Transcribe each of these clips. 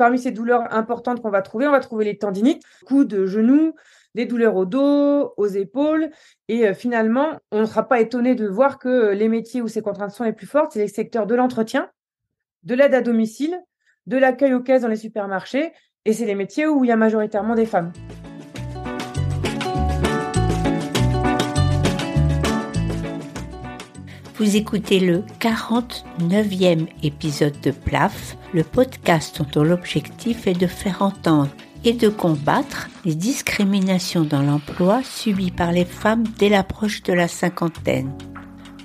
Parmi ces douleurs importantes qu'on va trouver, on va trouver les tendinites, coudes, genoux, des douleurs au dos, aux épaules. Et euh, finalement, on ne sera pas étonné de voir que les métiers où ces contraintes sont les plus fortes, c'est les secteurs de l'entretien, de l'aide à domicile, de l'accueil aux caisses dans les supermarchés. Et c'est les métiers où il y a majoritairement des femmes. Vous écoutez le 49e épisode de PLAF, le podcast dont l'objectif est de faire entendre et de combattre les discriminations dans l'emploi subies par les femmes dès l'approche de la cinquantaine.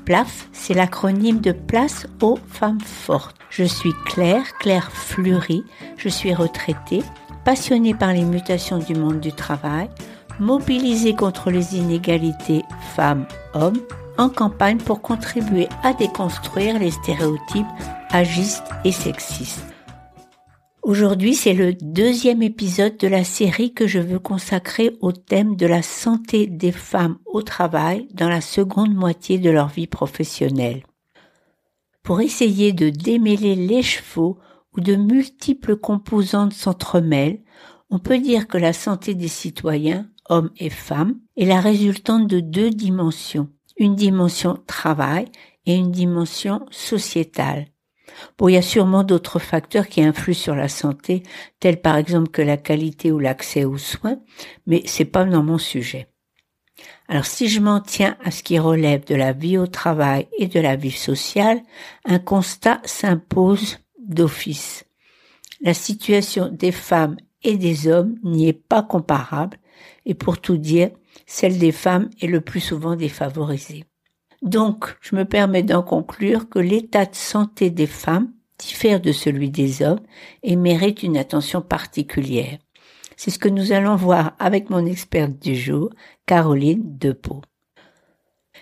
PLAF, c'est l'acronyme de Place aux femmes fortes. Je suis Claire, Claire Fleury, je suis retraitée, passionnée par les mutations du monde du travail, mobilisée contre les inégalités femmes-hommes en campagne pour contribuer à déconstruire les stéréotypes agistes et sexistes. Aujourd'hui, c'est le deuxième épisode de la série que je veux consacrer au thème de la santé des femmes au travail dans la seconde moitié de leur vie professionnelle. Pour essayer de démêler les chevaux où de multiples composantes s'entremêlent, on peut dire que la santé des citoyens, hommes et femmes, est la résultante de deux dimensions une dimension travail et une dimension sociétale. Bon, il y a sûrement d'autres facteurs qui influent sur la santé, tels par exemple que la qualité ou l'accès aux soins, mais c'est pas dans mon sujet. Alors si je m'en tiens à ce qui relève de la vie au travail et de la vie sociale, un constat s'impose d'office. La situation des femmes et des hommes n'y est pas comparable, et pour tout dire, celle des femmes est le plus souvent défavorisée. Donc, je me permets d'en conclure que l'état de santé des femmes diffère de celui des hommes et mérite une attention particulière. C'est ce que nous allons voir avec mon experte du jour, Caroline Depeau.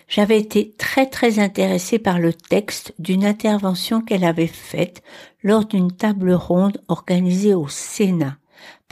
J'avais été très très intéressée par le texte d'une intervention qu'elle avait faite lors d'une table ronde organisée au Sénat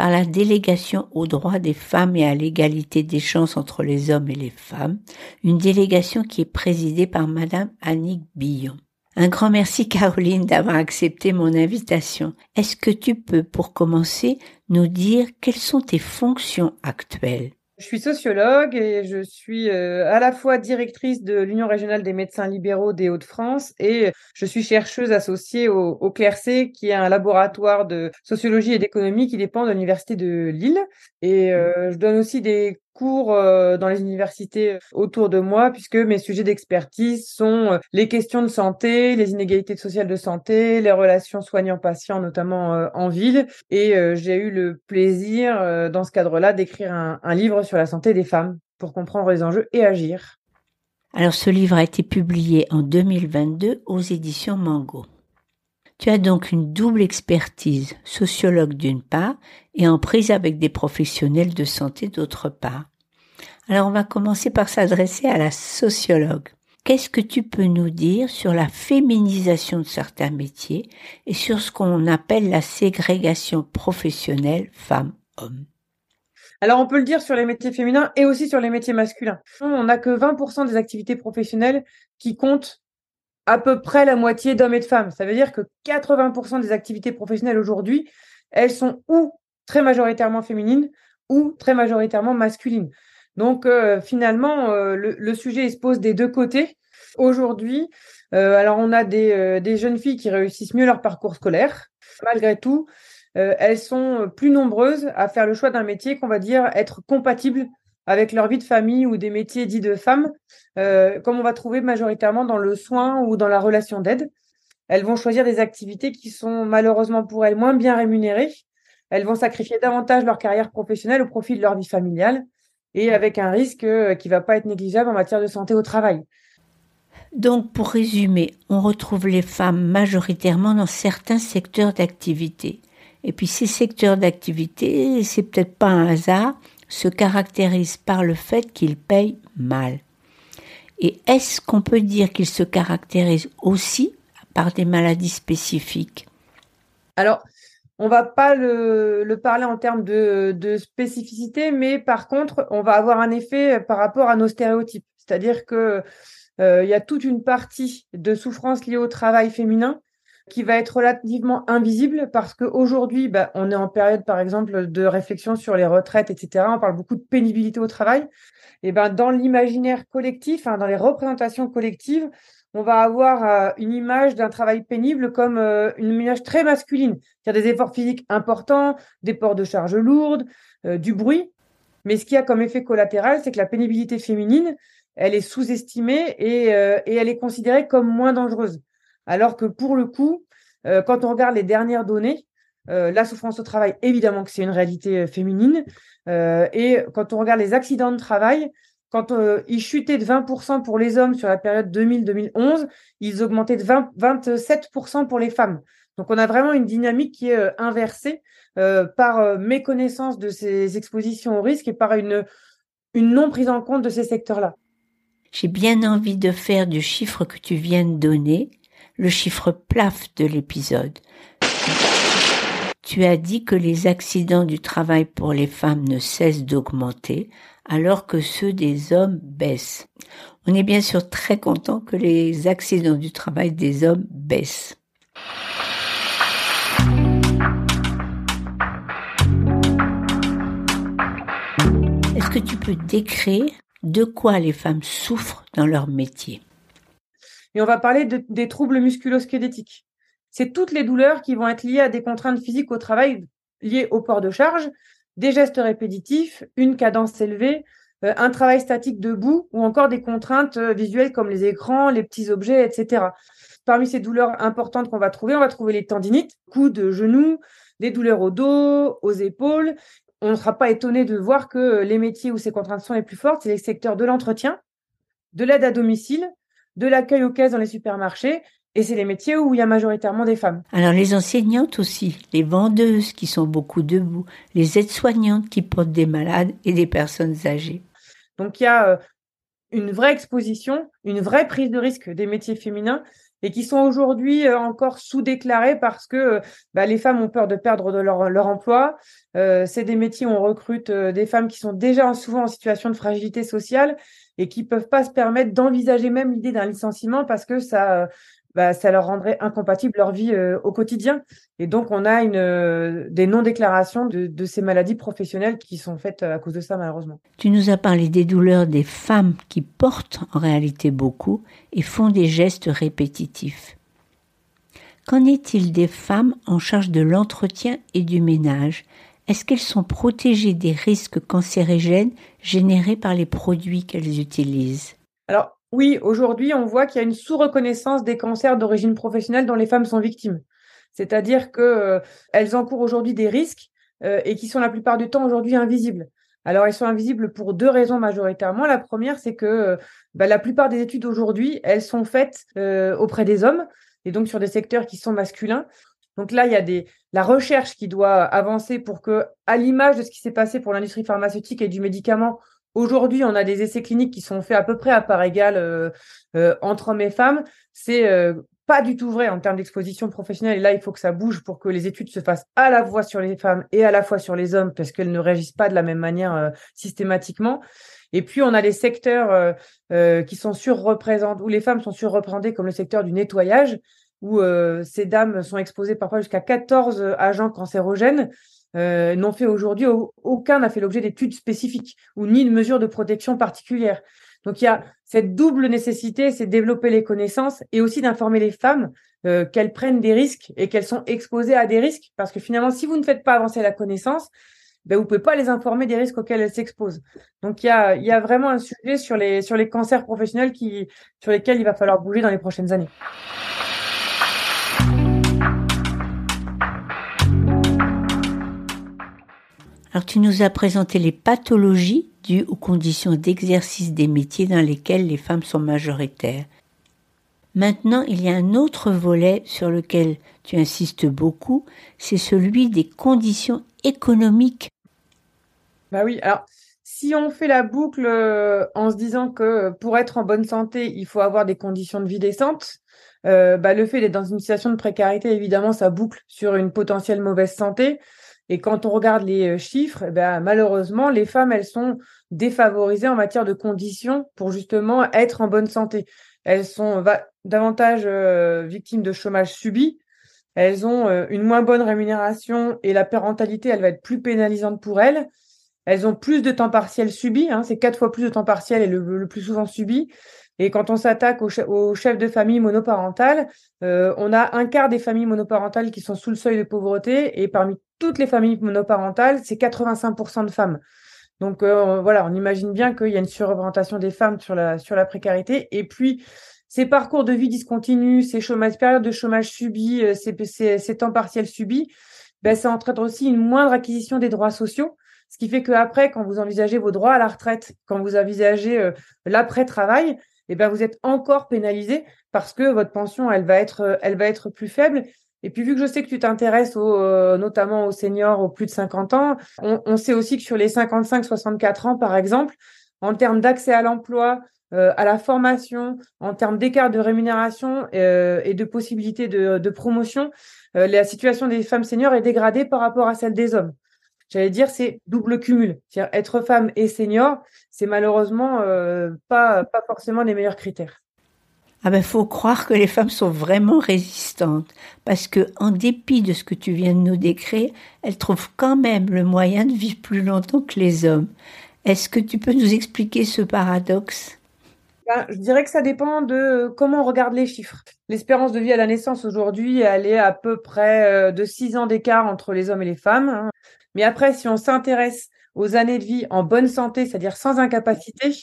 par la délégation aux droits des femmes et à l'égalité des chances entre les hommes et les femmes, une délégation qui est présidée par Madame Annick Billon. Un grand merci Caroline d'avoir accepté mon invitation. Est-ce que tu peux, pour commencer, nous dire quelles sont tes fonctions actuelles? Je suis sociologue et je suis euh, à la fois directrice de l'Union régionale des médecins libéraux des Hauts-de-France et je suis chercheuse associée au, au CLERC, qui est un laboratoire de sociologie et d'économie qui dépend de l'Université de Lille. Et euh, je donne aussi des cours euh, dans les universités autour de moi, puisque mes sujets d'expertise sont euh, les questions de santé, les inégalités sociales de santé, les relations soignants-patients, notamment euh, en ville. Et j'ai eu le plaisir, dans ce cadre-là, d'écrire un, un livre sur la santé des femmes pour comprendre les enjeux et agir. Alors ce livre a été publié en 2022 aux éditions Mango. Tu as donc une double expertise, sociologue d'une part, et en prise avec des professionnels de santé d'autre part. Alors on va commencer par s'adresser à la sociologue. Qu'est-ce que tu peux nous dire sur la féminisation de certains métiers et sur ce qu'on appelle la ségrégation professionnelle femmes-hommes? Alors, on peut le dire sur les métiers féminins et aussi sur les métiers masculins. On n'a que 20% des activités professionnelles qui comptent à peu près la moitié d'hommes et de femmes. Ça veut dire que 80% des activités professionnelles aujourd'hui, elles sont ou très majoritairement féminines ou très majoritairement masculines. Donc euh, finalement, euh, le, sujet se pose des deux côtés. Aujourd'hui, euh, alors on a des, des, jeunes filles qui réussissent mieux leur parcours scolaire. Malgré tout, elles sont plus nombreuses à faire le choix d'un métier qu'on va dire être compatible avec leur vie de famille ou des métiers dits de femmes, euh, comme on va trouver majoritairement dans le soin ou dans la relation d'aide. Elles vont choisir des activités qui sont malheureusement pour elles moins bien rémunérées. Elles vont sacrifier davantage leur carrière professionnelle au profit de leur vie familiale et avec un risque euh, qui va pas être négligeable en matière de santé au travail. Donc, pour résumer, on retrouve les femmes majoritairement dans certains secteurs d'activité. Et puis ces secteurs d'activité, c'est peut-être pas un hasard, se caractérise par le fait qu'il paye mal. Et est-ce qu'on peut dire qu'il se caractérise aussi par des maladies spécifiques? Alors, on va pas le, parler en termes de, spécificité, mais par contre, on va avoir un effet par rapport à nos stéréotypes. C'est-à-dire que il y a toute une partie de souffrance liée au travail féminin qui va être relativement invisible parce qu'aujourd'hui, bah, on est en période, par exemple, de réflexion sur les retraites, etc. On parle beaucoup de pénibilité au travail. Et ben, dans l'imaginaire collectif, hein, dans les représentations collectives, on va avoir euh, une image d'un travail pénible comme euh, une image très masculine. A des efforts physiques importants, des ports de charge lourdes, euh, du bruit. Mais ce qui a comme effet collatéral, c'est que la pénibilité féminine, elle est sous-estimée et elle est considérée comme moins dangereuse. Alors que pour le coup, quand on regarde les dernières données, la souffrance au travail, évidemment que c'est une réalité féminine. et quand on regarde les accidents de travail, quand euh, ils chutaient de 20% pour les hommes sur la période 2000-2011, ils augmentaient de 27% pour les femmes. Donc on a vraiment une dynamique qui est euh, inversée euh, par méconnaissance de ces expositions au risque et par une, une non prise en compte de ces secteurs-là. J'ai bien envie de faire du chiffre que tu viens de donner le chiffre plaf de l'épisode. Tu as dit que les accidents du travail pour les femmes ne cessent d'augmenter, alors que ceux des hommes baissent. On est bien sûr très content que les accidents du travail des hommes baissent. Est-ce que tu peux décrire de quoi les femmes souffrent dans leur métier? Et on va parler des troubles musculo-squelettiques. C'est toutes les douleurs qui vont être liées à des contraintes physiques au travail liées au port de charge, des gestes répétitifs, une cadence élevée, euh, un travail statique debout ou encore des contraintes euh, visuelles comme les écrans, les petits objets, etc. Parmi ces douleurs importantes qu'on va trouver, on va trouver les tendinites, coudes, genoux, des douleurs au dos, aux épaules. On ne sera pas étonné de voir que les métiers où ces contraintes sont les plus fortes, c'est les secteurs de l'entretien, de l'aide à domicile, de l'accueil aux caisses dans les supermarchés et c'est les métiers où il y a majoritairement des femmes. Alors les enseignantes aussi, les vendeuses qui sont beaucoup debout, les aides-soignantes qui portent des malades et des personnes âgées. Donc il y a euh, une vraie exposition, une vraie prise de risque des métiers féminins et qui sont aujourd'hui euh, encore sous-déclarés parce que euh, bah, les femmes ont peur de perdre leur, leur emploi. c'est des métiers où on recrute des femmes qui sont déjà souvent en situation de fragilité sociale et qui peuvent pas se permettre d'envisager même l'idée d'un licenciement parce que ça bah, ça leur rendrait incompatible leur vie euh, au quotidien. Et donc, on a une, euh, des non-déclarations de, de, ces maladies professionnelles qui sont faites euh, à cause de ça, malheureusement. Tu nous as parlé des douleurs des femmes qui portent en réalité beaucoup et font des gestes répétitifs. Qu'en est-il des femmes en charge de l'entretien et du ménage? Est-ce qu'elles sont protégées des risques cancérigènes générés par les produits qu'elles utilisent? Alors, oui, aujourd'hui, on voit qu'il y a une sous-reconnaissance des cancers d'origine professionnelle dont les femmes sont victimes. C'est-à-dire qu'elles euh, encourent aujourd'hui des risques euh, et qui sont la plupart du temps aujourd'hui invisibles. Alors, elles sont invisibles pour deux raisons majoritairement. La première, c'est que euh, bah, la plupart des études aujourd'hui, elles sont faites auprès des hommes et donc sur des secteurs qui sont masculins. Donc là, il y a la recherche qui doit avancer pour que, à l'image de ce qui s'est passé pour l'industrie pharmaceutique et du médicament, Aujourd'hui, on a des essais cliniques qui sont faits à peu près à part égale euh, euh, entre hommes et femmes. C'est euh, pas du tout vrai en termes d'exposition professionnelle. Et là, il faut que ça bouge pour que les études se fassent à la fois sur les femmes et à la fois sur les hommes, parce qu'elles ne réagissent pas de la même manière systématiquement. Et puis, on a des secteurs qui sont surreprésentés, où les femmes sont surreprésentées, comme le secteur du nettoyage, où ces dames sont exposées parfois jusqu'à 14 agents cancérogènes euh, n'ont fait aujourd'hui, aucun n'a fait l'objet d'études spécifiques ou ni de mesures de protection particulières. Donc il y a cette double nécessité, c'est de développer les connaissances et aussi d'informer les femmes euh, qu'elles prennent des risques et qu'elles sont exposées à des risques. Parce que finalement, si vous ne faites pas avancer la connaissance, ben, vous pouvez pas les informer des risques auxquels elles s'exposent. Donc il y a, y a vraiment un sujet sur les, sur les cancers professionnels qui, sur lesquels il va falloir bouger dans les prochaines années. Tu nous as présenté les pathologies dues aux conditions d'exercice des métiers dans lesquels les femmes sont majoritaires. Maintenant, il y a un autre volet sur lequel tu insistes beaucoup, c'est celui des conditions économiques. Bah oui, alors si on fait la boucle euh, en se disant que pour être en bonne santé, il faut avoir des conditions de vie décentes, euh, bah, le fait d'être dans une situation de précarité, évidemment, ça boucle sur une potentielle mauvaise santé. Et quand on regarde les chiffres, eh ben, malheureusement, les femmes, elles sont défavorisées en matière de conditions pour justement être en bonne santé. Elles sont davantage victimes de chômage subi. Elles ont une moins bonne rémunération et la parentalité, elle va être plus pénalisante pour elles. Elles ont plus de temps partiel subi, hein, c'est quatre fois plus de temps partiel et le, plus souvent subi. Et quand on s'attaque aux, chefs de famille monoparentales, euh, on a un quart des familles monoparentales qui sont sous le seuil de pauvreté, et parmi toutes les familles monoparentales, c'est 85% de femmes. Donc euh, voilà, on imagine bien qu'il y a une surreprésentation des femmes sur la, sur la précarité. Et puis, ces parcours de vie discontinus, ces chômages, périodes de chômage subi, euh, ces temps partiels subis, ben, ça entraîne aussi une moindre acquisition des droits sociaux. Ce qui fait qu'après, quand vous envisagez vos droits à la retraite, quand vous envisagez euh, l'après-travail, eh ben, vous êtes encore pénalisé parce que votre pension, elle va être, euh, elle va être plus faible. Et puis, vu que je sais que tu t'intéresses euh, notamment aux seniors aux plus de 50 ans, on, sait aussi que sur les 55-64 ans, par exemple, en termes d'accès à l'emploi, à la formation, en termes d'écart de rémunération et de possibilités de promotion, la situation des femmes seniors est dégradée par rapport à celle des hommes j'allais dire, c'est double cumul. C'est-à-dire être femme et senior, c'est malheureusement euh, pas, pas forcément les meilleurs critères. Ah ben, faut croire que les femmes sont vraiment résistantes, parce que, en dépit de ce que tu viens de nous décrire, elles trouvent quand même le moyen de vivre plus longtemps que les hommes. Est-ce que tu peux nous expliquer ce paradoxe? Ben, je dirais que ça dépend de comment on regarde les chiffres. L'espérance de vie à la naissance aujourd'hui, elle est à peu près euh, de 6 ans d'écart entre les hommes et les femmes. Mais après, si on s'intéresse aux années de vie en bonne santé, c'est-à-dire sans incapacité,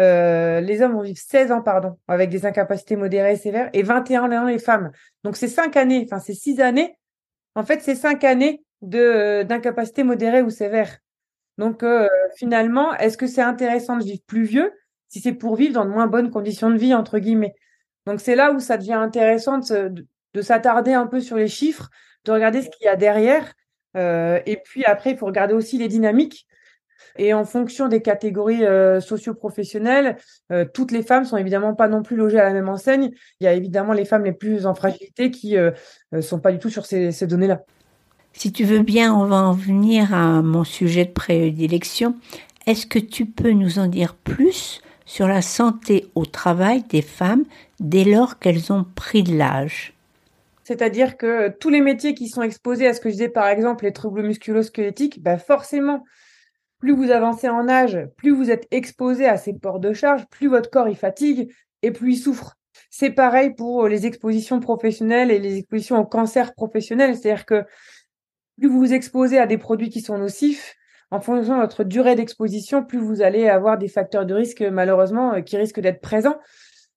euh, les hommes vont vivre 16 ans, pardon, avec des incapacités modérées et sévères, et 21 ans les femmes. Donc c'est 5 années, enfin c'est 6 années. En fait, c'est 5 années de d'incapacité modérée ou sévère. Donc euh, finalement, est-ce que c'est intéressant de vivre plus vieux si c'est pour vivre dans de moins bonnes conditions de vie, entre guillemets? Donc c'est là où ça devient intéressant de, de s'attarder un peu sur les chiffres, de regarder ce qu'il y a derrière euh, et puis après, il faut regarder aussi les dynamiques. Et en fonction des catégories euh, socio-professionnelles, euh, toutes les femmes sont évidemment pas non plus logées à la même enseigne. Il y a évidemment les femmes les plus en fragilité qui ne sont pas du tout sur ces, ces données-là. Si tu veux bien, on va en venir à mon sujet de prédilection. Est-ce que tu peux nous en dire plus sur la santé au travail des femmes dès lors qu'elles ont pris de l'âge? C'est-à-dire que tous les métiers qui sont exposés à ce que je disais, par exemple, les troubles musculo-squelettiques, bah forcément, plus vous avancez en âge, plus vous êtes exposé à ces ports de charge, plus votre corps il fatigue et plus il souffre. C'est pareil pour les expositions professionnelles et les expositions au cancer professionnel, c'est-à-dire que plus vous vous exposez à des produits qui sont nocifs, en fonction de votre durée d'exposition, plus vous allez avoir des facteurs de risque, malheureusement, qui risquent d'être présents.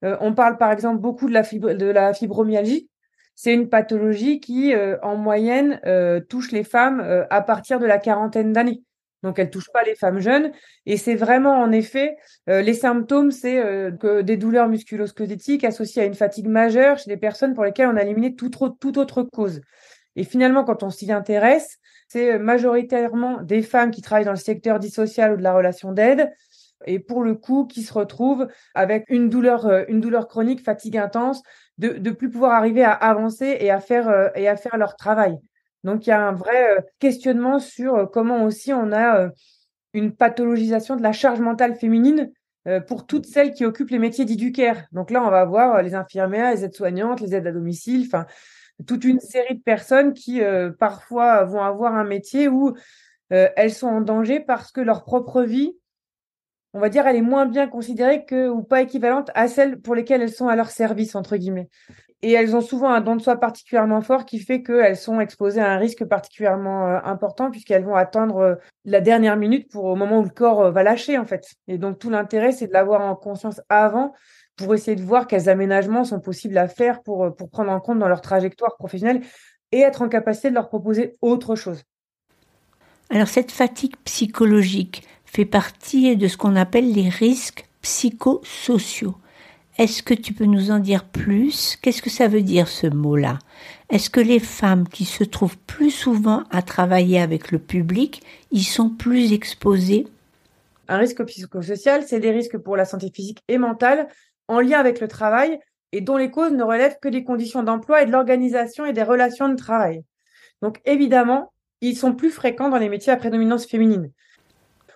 Euh, on parle par exemple beaucoup de la fibromyalgie c'est une pathologie qui, euh, en moyenne, euh, touche les femmes euh, à partir de la quarantaine d'années. Donc, elle touche pas les femmes jeunes. Et c'est vraiment, en effet, les symptômes, c'est que des douleurs musculo-squelettiques associées à une fatigue majeure chez des personnes pour lesquelles on a éliminé toute, autre cause. Et finalement, quand on s'y intéresse, c'est majoritairement des femmes qui travaillent dans le secteur dissocial ou de la relation d'aide, et pour le coup qui se retrouvent avec une douleur, une douleur chronique, fatigue intense, de plus pouvoir arriver à avancer et à faire, euh, et à faire leur travail. Donc il y a un vrai euh, questionnement sur euh, comment aussi on a une pathologisation de la charge mentale féminine pour toutes celles qui occupent les métiers d'éducaire. Donc là, on va voir les infirmières, les aides-soignantes, les aides à domicile, toute une série de personnes qui parfois vont avoir un métier où elles sont en danger parce que leur propre vie on va dire, elle est moins bien considérée que ou pas équivalente à celles pour lesquelles elles sont à leur service, entre guillemets. Et elles ont souvent un don de soi particulièrement fort qui fait qu'elles sont exposées à un risque particulièrement euh, important puisqu'elles vont attendre euh, la dernière minute pour au moment où le corps euh, va lâcher, en fait. Et donc, tout l'intérêt, c'est de l'avoir en conscience avant pour essayer de voir quels aménagements sont possibles à faire pour, pour prendre en compte dans leur trajectoire professionnelle et être en capacité de leur proposer autre chose. Alors, cette fatigue psychologique, fait partie de ce qu'on appelle les risques psychosociaux. Est-ce que tu peux nous en dire plus? Qu'est-ce que ça veut dire ce mot-là? Est-ce que les femmes qui se trouvent plus souvent à travailler avec le public y sont plus exposées? Un risque psychosocial, c'est des risques pour la santé physique et mentale en lien avec le travail et dont les causes ne relèvent que des conditions d'emploi et de l'organisation et des relations de travail. Donc évidemment, ils sont plus fréquents dans les métiers à prédominance féminine.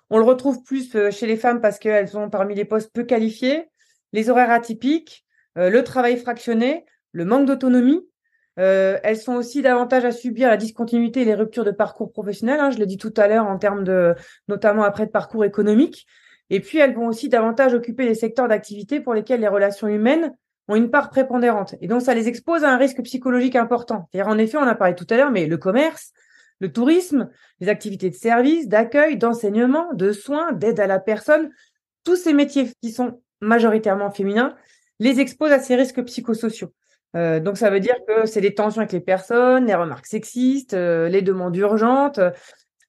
On le retrouve plus chez les femmes parce qu'elles sont parmi les postes peu qualifiés, les horaires atypiques, le travail fractionné, le manque d'autonomie. elles sont aussi davantage à subir la discontinuité et les ruptures de parcours professionnel. Hein, je l'ai dit tout à l'heure en termes de, notamment après de parcours économique. Et puis, elles vont aussi davantage occuper les secteurs d'activité pour lesquels les relations humaines ont une part prépondérante. Et donc, ça les expose à un risque psychologique important. En effet, on a parlé tout à l'heure, mais le commerce, le tourisme, les activités de service, d'accueil, d'enseignement, de soins, d'aide à la personne, tous ces métiers qui sont majoritairement féminins, les exposent à ces risques psychosociaux. Euh, donc ça veut dire que c'est les tensions avec les personnes, les remarques sexistes, euh, les demandes urgentes.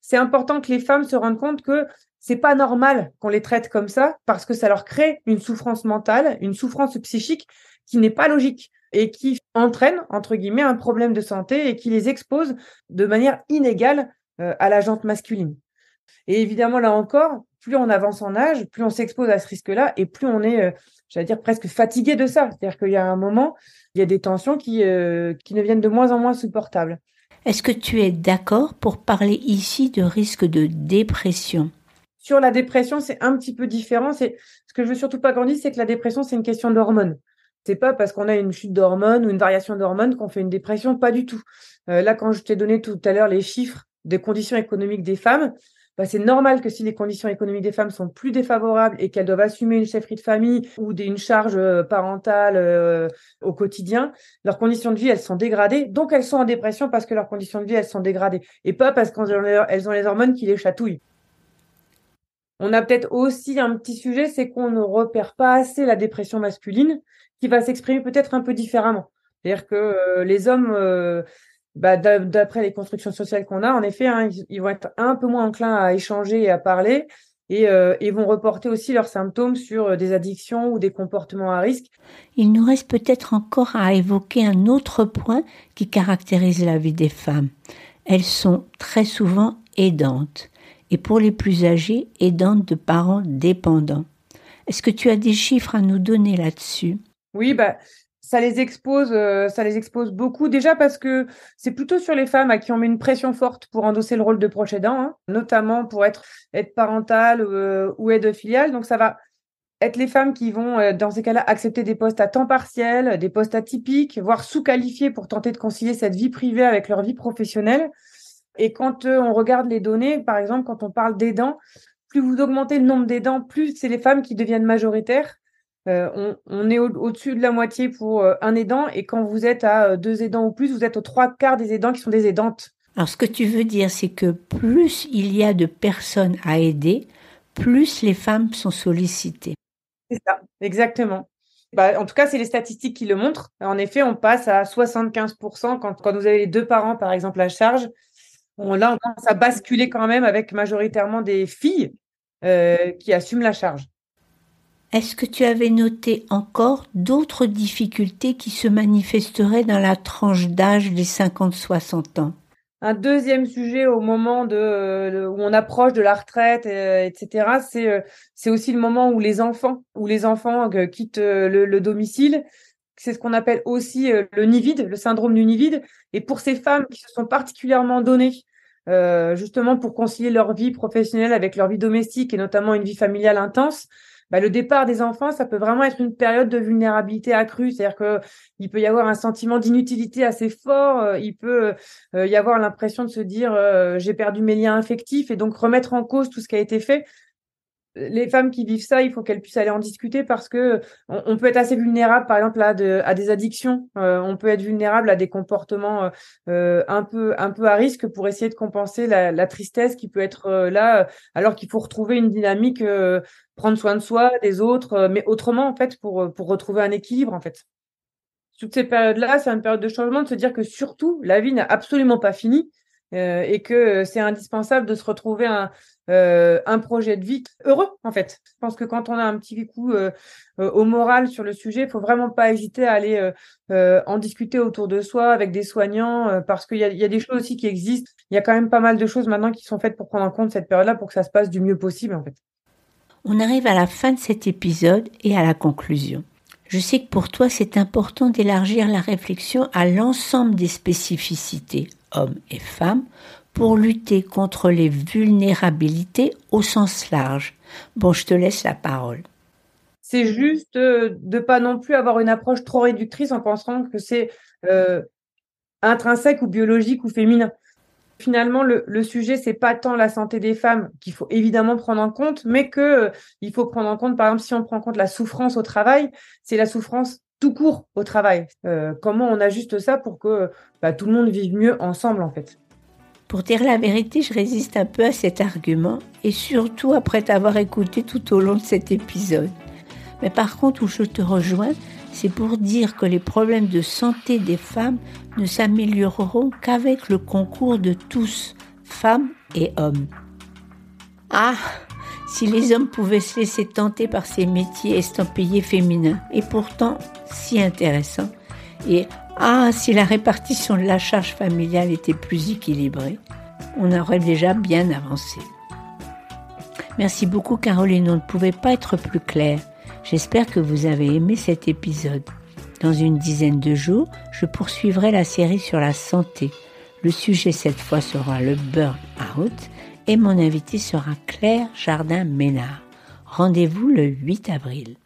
C'est important que les femmes se rendent compte que c'est pas normal qu'on les traite comme ça parce que ça leur crée une souffrance mentale, une souffrance psychique qui n'est pas logique et qui entraîne, entre guillemets, un problème de santé et qui les expose de manière inégale euh, à la jante masculine. Et évidemment, là encore, plus on avance en âge, plus on s'expose à ce risque-là et plus on est, euh, j'allais dire, presque fatigué de ça. C'est-à-dire qu'il y a un moment, il y a des tensions qui, euh, qui ne viennent de moins en moins supportables. Est-ce que tu es d'accord pour parler ici de risque de dépression? Sur la dépression, c'est un petit peu différent. C'est ce que je veux surtout pas qu'on dise, c'est que la dépression, c'est une question d'hormones. C'est pas parce qu'on a une chute d'hormones ou une variation d'hormones qu'on fait une dépression, pas du tout. Euh, là, quand je t'ai donné tout à l'heure les chiffres des conditions économiques des femmes, bah, c'est normal que si les conditions économiques des femmes sont plus défavorables et qu'elles doivent assumer une chefferie de famille ou une charge euh, parentale euh, au quotidien, leurs conditions de vie, elles sont dégradées. Donc, elles sont en dépression parce que leurs conditions de vie, elles sont dégradées. Et pas parce qu'elles ont les hormones qui les chatouillent. On a peut-être aussi un petit sujet, c'est qu'on ne repère pas assez la dépression masculine qui va s'exprimer peut-être un peu différemment. C'est-à-dire que euh, les hommes, euh, bah, d'après les constructions sociales qu'on a, en effet, hein, ils, vont être un peu moins enclins à échanger et à parler et, euh, vont reporter aussi leurs symptômes sur des addictions ou des comportements à risque. Il nous reste peut-être encore à évoquer un autre point qui caractérise la vie des femmes. Elles sont très souvent aidantes et pour les plus âgés, aidantes de parents dépendants. Est-ce que tu as des chiffres à nous donner là-dessus? Oui, bah, ça les expose, euh, ça les expose beaucoup. Déjà parce que c'est plutôt sur les femmes à qui on met une pression forte pour endosser le rôle de proche aidant, hein, notamment pour être aide parentale euh, ou aide filiale. Donc ça va être les femmes qui vont, euh, dans ces cas-là, accepter des postes à temps partiel, des postes atypiques, voire sous-qualifiés pour tenter de concilier cette vie privée avec leur vie professionnelle. Et quand euh, on regarde les données, par exemple, quand on parle d'aidants, plus vous augmentez le nombre d'aidants, plus c'est les femmes qui deviennent majoritaires. Euh, on, est au-dessus de la moitié pour euh, un aidant, et quand vous êtes à deux aidants ou plus, vous êtes aux trois quarts des aidants qui sont des aidantes. Alors, ce que tu veux dire, c'est que plus il y a de personnes à aider, plus les femmes sont sollicitées. C'est ça, exactement. Bah, en tout cas, c'est les statistiques qui le montrent. En effet, on passe à 75% quand, quand vous avez les deux parents, par exemple, à charge là, on commence à basculer quand même avec majoritairement des filles euh, qui assument la charge. Est-ce que tu avais noté encore d'autres difficultés qui se manifesteraient dans la tranche d'âge des 50-60 ans? Un deuxième sujet au moment de, où on approche de la retraite, euh, etc. C'est euh, c'est aussi le moment où les enfants où les enfants quittent le, domicile. C'est ce qu'on appelle aussi le nid vide, le syndrome du nid vide. Et pour ces femmes qui se sont particulièrement données euh, justement pour concilier leur vie professionnelle avec leur vie domestique et notamment une vie familiale intense, bah, le départ des enfants, ça peut vraiment être une période de vulnérabilité accrue. C'est-à-dire que il peut y avoir un sentiment d'inutilité assez fort. Euh, il peut euh, y avoir l'impression de se dire j'ai perdu mes liens affectifs et donc remettre en cause tout ce qui a été fait les femmes qui vivent ça, il faut qu'elles puissent aller en discuter parce que on, peut être assez vulnérable, par exemple, à, à des addictions. Euh, on peut être vulnérable à des comportements euh, euh, un peu un peu à risque pour essayer de compenser la, tristesse qui peut être là, alors qu'il faut retrouver une dynamique, prendre soin de soi, des autres, mais autrement en fait pour pour retrouver un équilibre en fait. Toutes ces périodes-là, c'est une période de changement, de se dire que surtout la vie n'a absolument pas fini. Et que c'est indispensable de se retrouver un, euh, un projet de vie heureux en fait. Je pense que quand on a un petit coup euh, euh, au moral sur le sujet, il faut vraiment pas hésiter à aller en discuter autour de soi avec des soignants parce qu'il y, y a, des choses aussi qui existent. Il y a quand même pas mal de choses maintenant qui sont faites pour prendre en compte cette période-là pour que ça se passe du mieux possible en fait. On arrive à la fin de cet épisode et à la conclusion. Je sais que pour toi, c'est important d'élargir la réflexion à l'ensemble des spécificités, hommes et femmes, pour lutter contre les vulnérabilités au sens large. Bon, je te laisse la parole. C'est juste euh, de pas non plus avoir une approche trop réductrice en pensant que c'est euh, intrinsèque ou biologique ou féminin. Finalement, le, le sujet, c'est pas tant la santé des femmes qu'il faut évidemment prendre en compte, mais que euh, il faut prendre en compte, par exemple, si on prend en compte la souffrance au travail, c'est la souffrance tout court au travail. Euh, comment on ajuste ça pour que bah, tout le monde vive mieux ensemble, en fait? Pour dire la vérité, je résiste un peu à cet argument, et surtout après t'avoir écouté tout au long de cet épisode. Mais par contre, où je te rejoins, c'est pour dire que les problèmes de santé des femmes ne s'amélioreront qu'avec le concours de tous, femmes et hommes. Ah, si les hommes pouvaient se laisser tenter par ces métiers estampillés féminins, et pourtant si intéressants, et ah, si la répartition de la charge familiale était plus équilibrée, on aurait déjà bien avancé. Merci beaucoup Caroline, on ne pouvait pas être plus clair. J'espère que vous avez aimé cet épisode. Dans une dizaine de jours, je poursuivrai la série sur la santé. Le sujet cette fois sera le burn-out et mon invité sera Claire Jardin-Ménard. Rendez-vous le 8 avril.